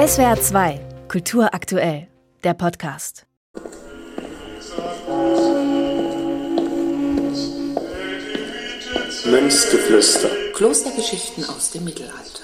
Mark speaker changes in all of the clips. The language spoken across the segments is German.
Speaker 1: SWR 2, Kultur aktuell, der Podcast.
Speaker 2: Münzgeflüster.
Speaker 3: Klostergeschichten aus dem Mittelalter.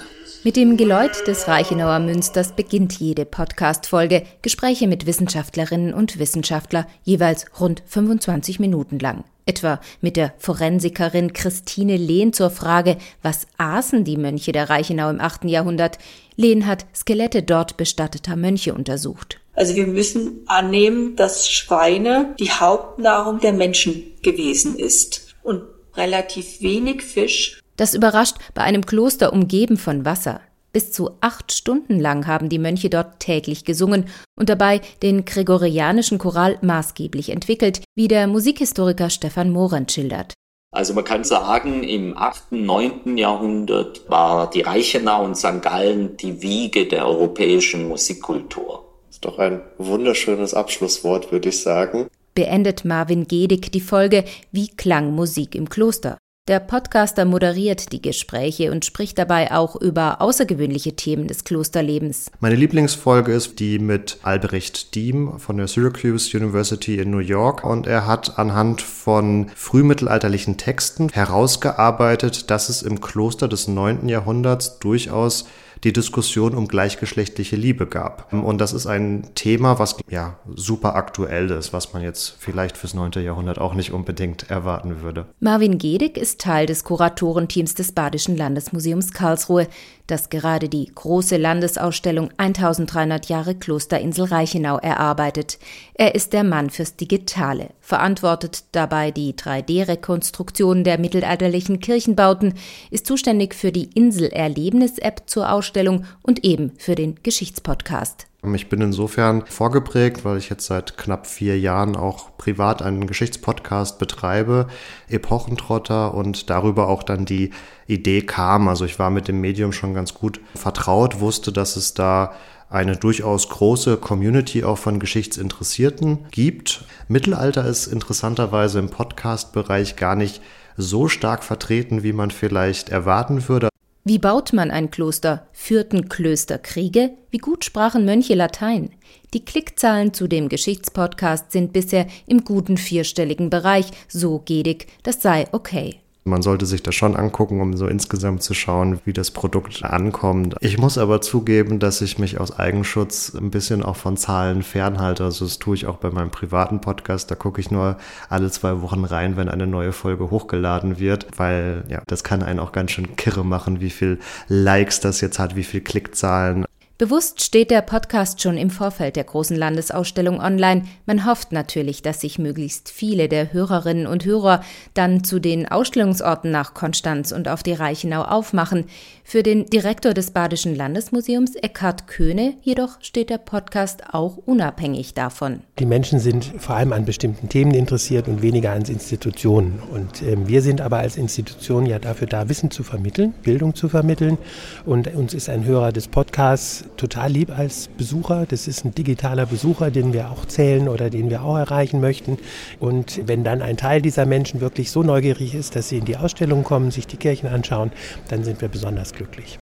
Speaker 1: Mit dem Geläut des Reichenauer Münsters beginnt jede Podcast-Folge. Gespräche mit Wissenschaftlerinnen und Wissenschaftler, jeweils rund 25 Minuten lang. Etwa mit der Forensikerin Christine Lehn zur Frage, was aßen die Mönche der Reichenau im 8. Jahrhundert? Lehn hat Skelette dort bestatteter Mönche untersucht.
Speaker 4: Also wir müssen annehmen, dass Schweine die Hauptnahrung der Menschen gewesen ist und relativ wenig Fisch
Speaker 1: das überrascht bei einem Kloster umgeben von Wasser. Bis zu acht Stunden lang haben die Mönche dort täglich gesungen und dabei den gregorianischen Choral maßgeblich entwickelt, wie der Musikhistoriker Stefan Morand schildert.
Speaker 2: Also man kann sagen, im 8., 9. Jahrhundert war die Reichenau und St. Gallen die Wiege der europäischen Musikkultur.
Speaker 5: Das ist doch ein wunderschönes Abschlusswort, würde ich sagen.
Speaker 1: Beendet Marvin Gedig die Folge Wie klang Musik im Kloster? Der Podcaster moderiert die Gespräche und spricht dabei auch über außergewöhnliche Themen des Klosterlebens.
Speaker 5: Meine Lieblingsfolge ist die mit Albrecht Diem von der Syracuse University in New York und er hat anhand von frühmittelalterlichen Texten herausgearbeitet, dass es im Kloster des 9. Jahrhunderts durchaus die Diskussion um gleichgeschlechtliche Liebe gab. Und das ist ein Thema, was ja super aktuell ist, was man jetzt vielleicht fürs 9. Jahrhundert auch nicht unbedingt erwarten würde.
Speaker 1: Marvin Gedig ist Teil des Kuratorenteams des Badischen Landesmuseums Karlsruhe, das gerade die große Landesausstellung 1300 Jahre Klosterinsel Reichenau erarbeitet. Er ist der Mann fürs Digitale, verantwortet dabei die 3D-Rekonstruktion der mittelalterlichen Kirchenbauten, ist zuständig für die Insel-Erlebnis-App zur Ausstellung und eben für den Geschichtspodcast.
Speaker 5: Ich bin insofern vorgeprägt, weil ich jetzt seit knapp vier Jahren auch privat einen Geschichtspodcast betreibe, Epochentrotter und darüber auch dann die Idee kam. Also ich war mit dem Medium schon ganz gut vertraut, wusste, dass es da eine durchaus große Community auch von Geschichtsinteressierten gibt. Mittelalter ist interessanterweise im Podcast-Bereich gar nicht so stark vertreten, wie man vielleicht erwarten würde.
Speaker 1: Wie baut man ein Kloster? Führten Klöster Kriege? Wie gut sprachen Mönche Latein? Die Klickzahlen zu dem Geschichtspodcast sind bisher im guten vierstelligen Bereich, so Gedig, das sei okay.
Speaker 5: Man sollte sich das schon angucken, um so insgesamt zu schauen, wie das Produkt ankommt. Ich muss aber zugeben, dass ich mich aus Eigenschutz ein bisschen auch von Zahlen fernhalte. Also das tue ich auch bei meinem privaten Podcast. Da gucke ich nur alle zwei Wochen rein, wenn eine neue Folge hochgeladen wird, weil ja, das kann einen auch ganz schön kirre machen, wie viel Likes das jetzt hat, wie viel Klickzahlen.
Speaker 1: Bewusst steht der Podcast schon im Vorfeld der großen Landesausstellung online. Man hofft natürlich, dass sich möglichst viele der Hörerinnen und Hörer dann zu den Ausstellungsorten nach Konstanz und auf die Reichenau aufmachen. Für den Direktor des Badischen Landesmuseums, Eckhard Köhne, jedoch steht der Podcast auch unabhängig davon.
Speaker 6: Die Menschen sind vor allem an bestimmten Themen interessiert und weniger an Institutionen. Und äh, wir sind aber als Institution ja dafür da, Wissen zu vermitteln, Bildung zu vermitteln. Und uns ist ein Hörer des Podcasts total lieb als Besucher. Das ist ein digitaler Besucher, den wir auch zählen oder den wir auch erreichen möchten. Und wenn dann ein Teil dieser Menschen wirklich so neugierig ist, dass sie in die Ausstellung kommen, sich die Kirchen anschauen, dann sind wir besonders glücklich.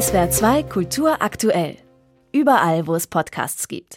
Speaker 1: SWR 2 Kultur aktuell. Überall, wo es Podcasts gibt.